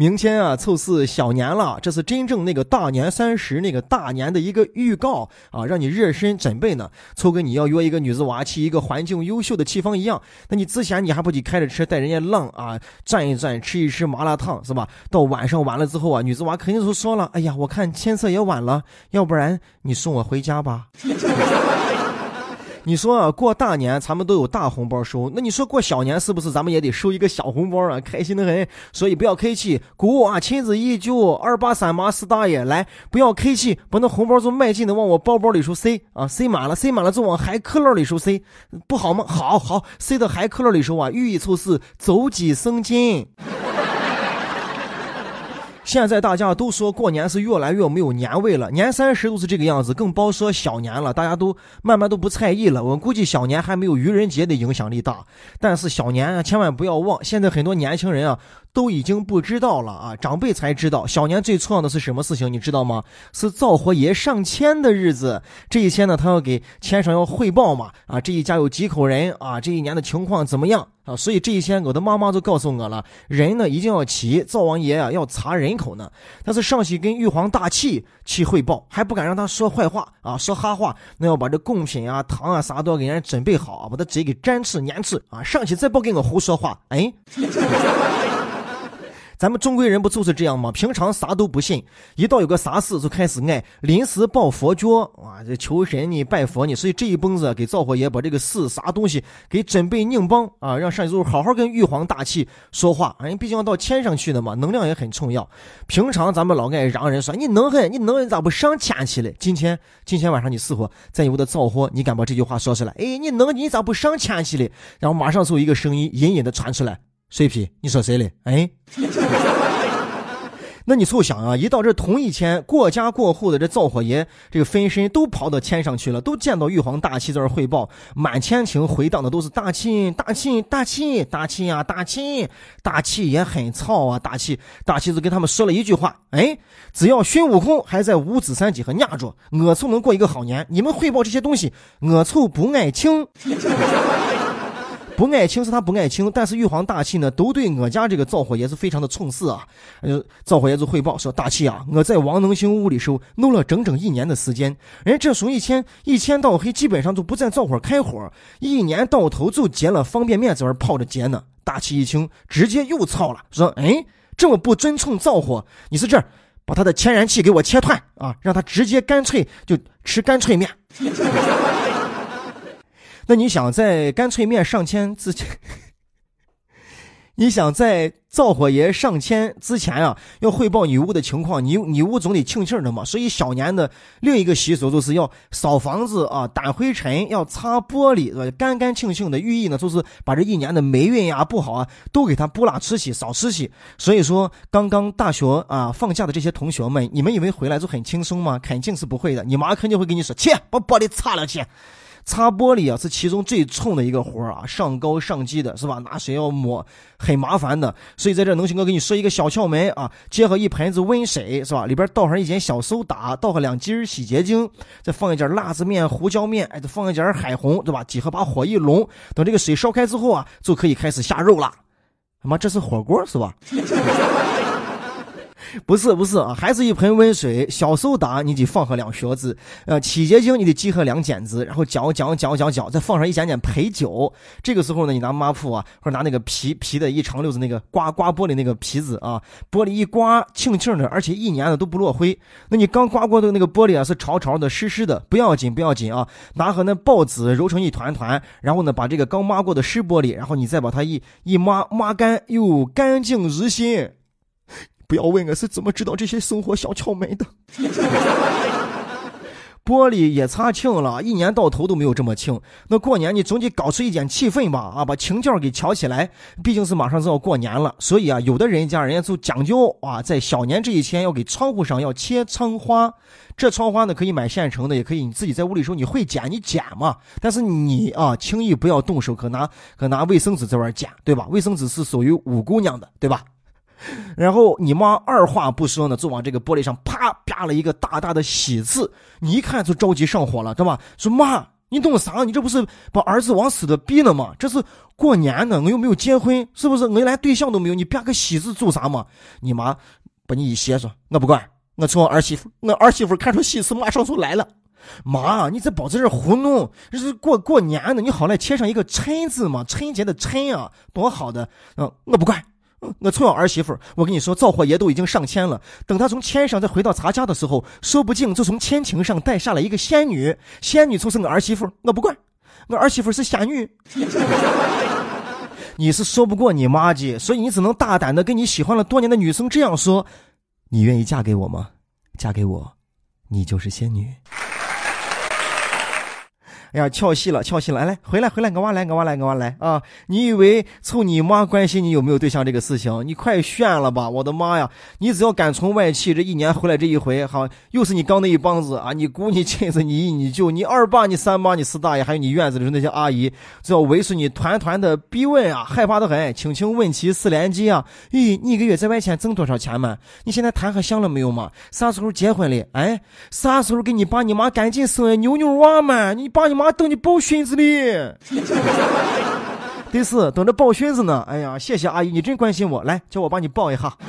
明天啊，凑是小年了，这是真正那个大年三十那个大年的一个预告啊，让你热身准备呢。凑跟你要约一个女子娃去一个环境优秀的地方一样，那你之前你还不得开着车带人家浪啊，转一转，吃一吃麻辣烫是吧？到晚上完了之后啊，女子娃肯定都说了，哎呀，我看天色也晚了，要不然你送我回家吧。你说啊，过大年咱们都有大红包收，那你说过小年是不是咱们也得收一个小红包啊？开心的很，所以不要客气，鼓啊，亲子依旧，二八三八四大爷来，不要客气，把那红包就迈进的往我包包里头塞啊，塞满了，塞满了就往海克勒里头塞，不好吗？好好塞到海克勒里头啊，寓意就是走几生金。现在大家都说过年是越来越没有年味了，年三十都是这个样子，更别说小年了。大家都慢慢都不在意了。我估计小年还没有愚人节的影响力大，但是小年啊，千万不要忘，现在很多年轻人啊都已经不知道了啊，长辈才知道小年最重要的是什么事情，你知道吗？是灶火爷上签的日子。这一天呢，他要给签上要汇报嘛，啊，这一家有几口人啊，这一年的情况怎么样？啊，所以这一天我的妈妈就告诉我了，人呢一定要齐，灶王爷啊要查人口呢。但是上去跟玉皇大帝去汇报，还不敢让他说坏话啊，说哈话，那要把这贡品啊、糖啊啥都要给人家准备好啊，把他嘴给粘刺、粘刺啊。上去再不跟我胡说话，哎。咱们中国人不就是这样吗？平常啥都不信，一到有个啥事就开始爱临时抱佛脚啊，这求神呢、拜佛呢。所以这一蹦子给灶火爷把这个事啥东西给准备拧帮啊，让上一周好好跟玉皇大帝说话。人毕竟要到天上去的嘛，能量也很重要。平常咱们老爱嚷人说你能很，你能人咋不上天去嘞？今天今天晚上你试过在我的灶火，你敢把这句话说出来？哎，你能你咋不上天去嘞？然后马上就有一个声音隐隐的传出来。水皮，你说谁嘞？哎，那你凑想啊，一到这同一天，过家过户的这灶火爷，这个分身都跑到天上去了，都见到玉皇大帝在这汇报，满天庭回荡的都是大气，大气，大气，大气呀，大气，大气也很操啊，大气，大气就跟他们说了一句话，哎，只要孙悟空还在五指山底下压着，我就能过一个好年。你们汇报这些东西，我就不爱听。不爱听是他不爱听，但是玉皇大帝呢，都对我家这个灶火爷是非常的重视啊。呃，灶火爷就汇报说：“大气啊，我在王能行屋里时候弄了整整一年的时间，人这从一天一天到黑基本上就不在灶火开火，一年到头就结了方便面在那泡着结呢。”大气一听，直接又操了，说：“哎，这么不尊重灶火，你是这儿把他的天然气给我切断啊，让他直接干脆就吃干脆面。”那你想在干脆面上签之前，你想在灶火爷上签之前啊，要汇报女巫的情况，女女巫总得庆庆的嘛。所以小年的另一个习俗就是要扫房子啊，掸灰尘，要擦玻璃，对吧？干干净净的寓意呢，就是把这一年的霉运呀、不好啊，都给他拨拉出去，扫出去。所以说，刚刚大学啊放假的这些同学们，你们以为回来就很轻松吗？肯定是不会的。你妈肯定会跟你说：“去把玻璃擦了去。”擦玻璃啊，是其中最冲的一个活儿啊，上高上低的是吧？拿水要抹，很麻烦的。所以在这，能行哥给你说一个小窍门啊，结合一盆子温水是吧？里边倒上一点小苏打，倒上两斤洗洁精，再放一点辣子面、胡椒面，哎，再放一点海红，对吧？几何把火一拢，等这个水烧开之后啊，就可以开始下肉了。他妈，这是火锅是吧？不是不是啊，还是一盆温水，小苏打你得放上两勺子，呃，洗洁精你得集合两剪子，然后搅搅搅搅搅，再放上一点点陪酒。这个时候呢，你拿抹布啊，或者拿那个皮皮的一长溜子那个刮刮玻璃那个皮子啊，玻璃一刮，轻轻的，而且一年的都不落灰。那你刚刮过的那个玻璃啊，是潮潮的、湿湿的，不要紧不要紧啊，拿和那报纸揉成一团团，然后呢，把这个刚抹过的湿玻璃，然后你再把它一一抹抹干，哟，干净如新。不要问我是怎么知道这些生活小窍门的。玻璃也擦清了，一年到头都没有这么清。那过年你总得搞出一点气氛吧？啊，把情调给调起来。毕竟是马上就要过年了，所以啊，有的人家人家就讲究啊，在小年这一天要给窗户上要切窗花。这窗花呢，可以买现成的，也可以你自己在屋里时候你会剪你剪嘛。但是你啊，轻易不要动手，可拿可拿卫生纸在玩剪，对吧？卫生纸是属于五姑娘的，对吧？然后你妈二话不说呢，就往这个玻璃上啪啪了一个大大的喜字。你一看就着急上火了，对吧？说妈，你懂啥？你这不是把儿子往死的逼了吗？这是过年呢，我又没有结婚，是不是？我连对象都没有，你啪个喜字做啥嘛？你妈把你一歇说，我不管，我做儿媳妇，我儿媳妇看出喜事马上就来了。妈，你这包在这糊弄，这是过过年呢，你好赖贴上一个春字嘛，春节的春啊，多好的。嗯，我不管。我从小儿媳妇，我跟你说，灶火爷都已经上天了。等他从天上再回到咱家的时候，说不定就从天庭上带下来一个仙女。仙女就是我儿媳妇，我不管，我儿媳妇是仙女。你是说不过你妈的，所以你只能大胆的跟你喜欢了多年的女生这样说：你愿意嫁给我吗？嫁给我，你就是仙女。哎呀，翘戏了，翘戏了！来来，回来回来，我娃来，我娃来，我娃来啊！你以为凑你妈关心你有没有对象这个事情，你快炫了吧！我的妈呀，你只要敢从外戚，这一年回来这一回，好，又是你刚那一帮子啊！你姑、你亲子、你姨、你舅、你二爸、你三妈、你四大爷，还有你院子里的那些阿姨，只要围住你团团的逼问啊，害怕的很，轻轻问起四连击啊！咦，你一个月在外县挣多少钱嘛？你现在谈还香了没有嘛？啥时候结婚嘞？哎，啥时候给你爸你妈赶紧生个妞妞娃嘛？你爸你妈等你抱孙子呢。第四等着抱孙子呢。哎呀，谢谢阿姨，你真关心我，来叫我帮你抱一下。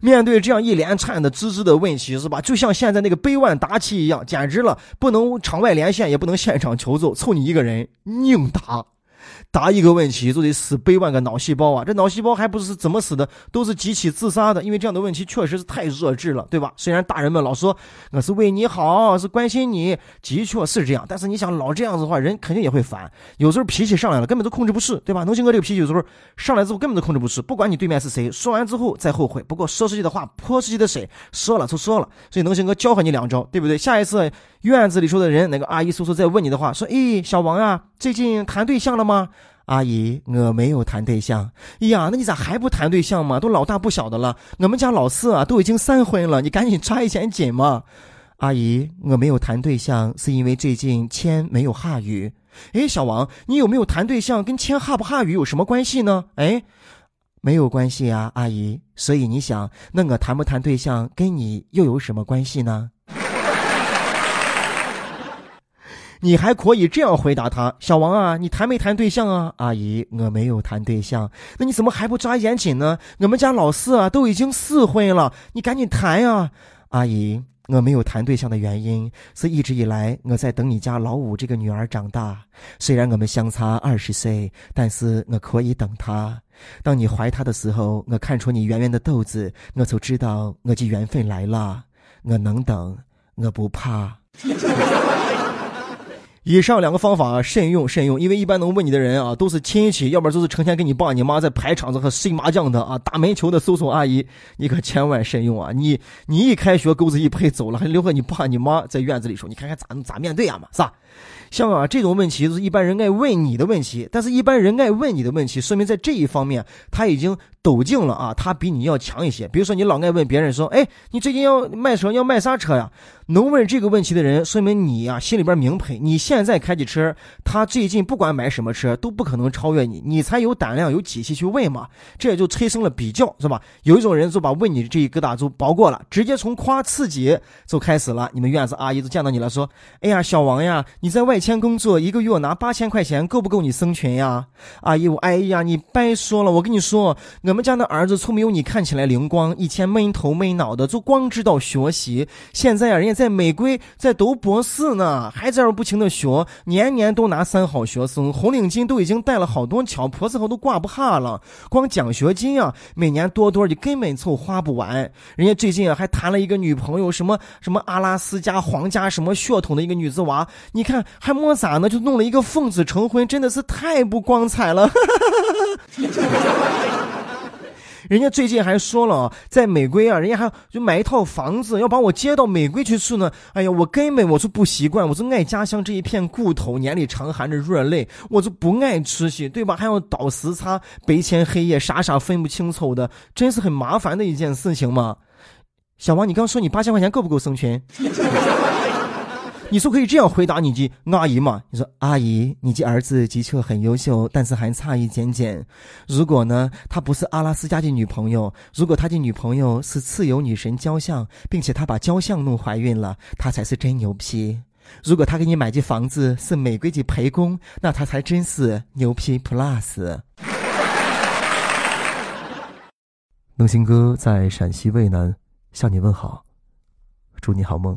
面对这样一连串的支支的问题，是吧？就像现在那个百万答题一样，简直了，不能场外连线，也不能现场求助，凑你一个人硬答。答一个问题就得死百万个脑细胞啊！这脑细胞还不是怎么死的，都是集体自杀的。因为这样的问题确实是太弱智了，对吧？虽然大人们老说我是为你好，是关心你，的确是这样。但是你想老这样子的话，人肯定也会烦。有时候脾气上来了，根本都控制不住，对吧？农心哥这个脾气有时候上来之后根本都控制不住，不管你对面是谁，说完之后再后悔。不过说出去的话泼出去的水，说了就说了。所以农心哥教会你两招，对不对？下一次院子里说的人，那个阿姨叔叔在问你的话，说：“哎，小王啊，最近谈对象了吗？”阿姨，我没有谈对象。呀，那你咋还不谈对象嘛？都老大不小的了。我们家老四啊，都已经三婚了，你赶紧抓一点紧嘛。阿姨，我没有谈对象，是因为最近签没有下雨。哎，小王，你有没有谈对象跟签下不下雨有什么关系呢？哎，没有关系啊，阿姨。所以你想，那我谈不谈对象跟你又有什么关系呢？你还可以这样回答他：“小王啊，你谈没谈对象啊？”阿姨，我没有谈对象。那你怎么还不抓严谨呢？我们家老四啊，都已经四婚了，你赶紧谈呀！阿姨，我没有谈对象的原因是一直以来我在等你家老五这个女儿长大。虽然我们相差二十岁，但是我可以等她。当你怀她的时候，我看出你圆圆的肚子，我就知道我的缘分来了。我能等，我不怕。以上两个方法慎用慎用，因为一般能问你的人啊，都是亲戚，要不然就是成天跟你爸你妈在排场子和睡麻将的啊，打门球的叔叔阿姨，你可千万慎用啊！你 你一开学钩子一拍走了，还留个你爸你妈在院子里说，你看看咋咋面对啊嘛，是吧？像啊这种问题，是一般人爱问你的问题，但是一般人爱问你的问题，说明在这一方面他已经抖劲了啊，他比你要强一些。比如说你老爱问别人说，哎，你最近要卖车，要卖啥车呀？能问这个问题的人，说明你呀心里边明白，你现在开的车，他最近不管买什么车都不可能超越你，你才有胆量有底气去问嘛。这也就催生了比较，是吧？有一种人就把问你的这一疙瘩就包过了，直接从夸自己就开始了。你们院子阿姨都见到你了，说，哎呀，小王呀，你在外。迁工作一个月拿八千块钱够不够你生存呀？阿姨，我哎呀，你白说了。我跟你说，我们家的儿子从没有你看起来灵光，以前闷头闷脑的，就光知道学习。现在啊，人家在美规在读博士呢，还在这不停的学，年年都拿三好学生，红领巾都已经戴了好多条，脖子后都挂不下了。光奖学金啊，每年多多的，根本就花不完。人家最近啊，还谈了一个女朋友，什么什么阿拉斯加皇家什么血统的一个女子娃，你看还。还没咋呢，就弄了一个奉子成婚，真的是太不光彩了。人家最近还说了，在美国啊，人家还就买一套房子，要把我接到美国去住呢。哎呀，我根本我就不习惯，我就爱家乡这一片故土，眼里常含着热泪，我就不爱出去，对吧？还要倒时差，白天黑夜，傻傻分不清楚的，真是很麻烦的一件事情嘛。小王，你刚说你八千块钱够不够生存？你说可以这样回答你的阿姨吗？你说阿姨，你的儿子的确很优秀，但是还差一点点。如果呢，他不是阿拉斯加的女朋友，如果他的女朋友是自由女神雕像，并且他把雕像弄怀孕了，他才是真牛批。如果他给你买的房子是玫瑰的陪宫，那他才真是牛批 plus。能行哥在陕西渭南向你问好，祝你好梦。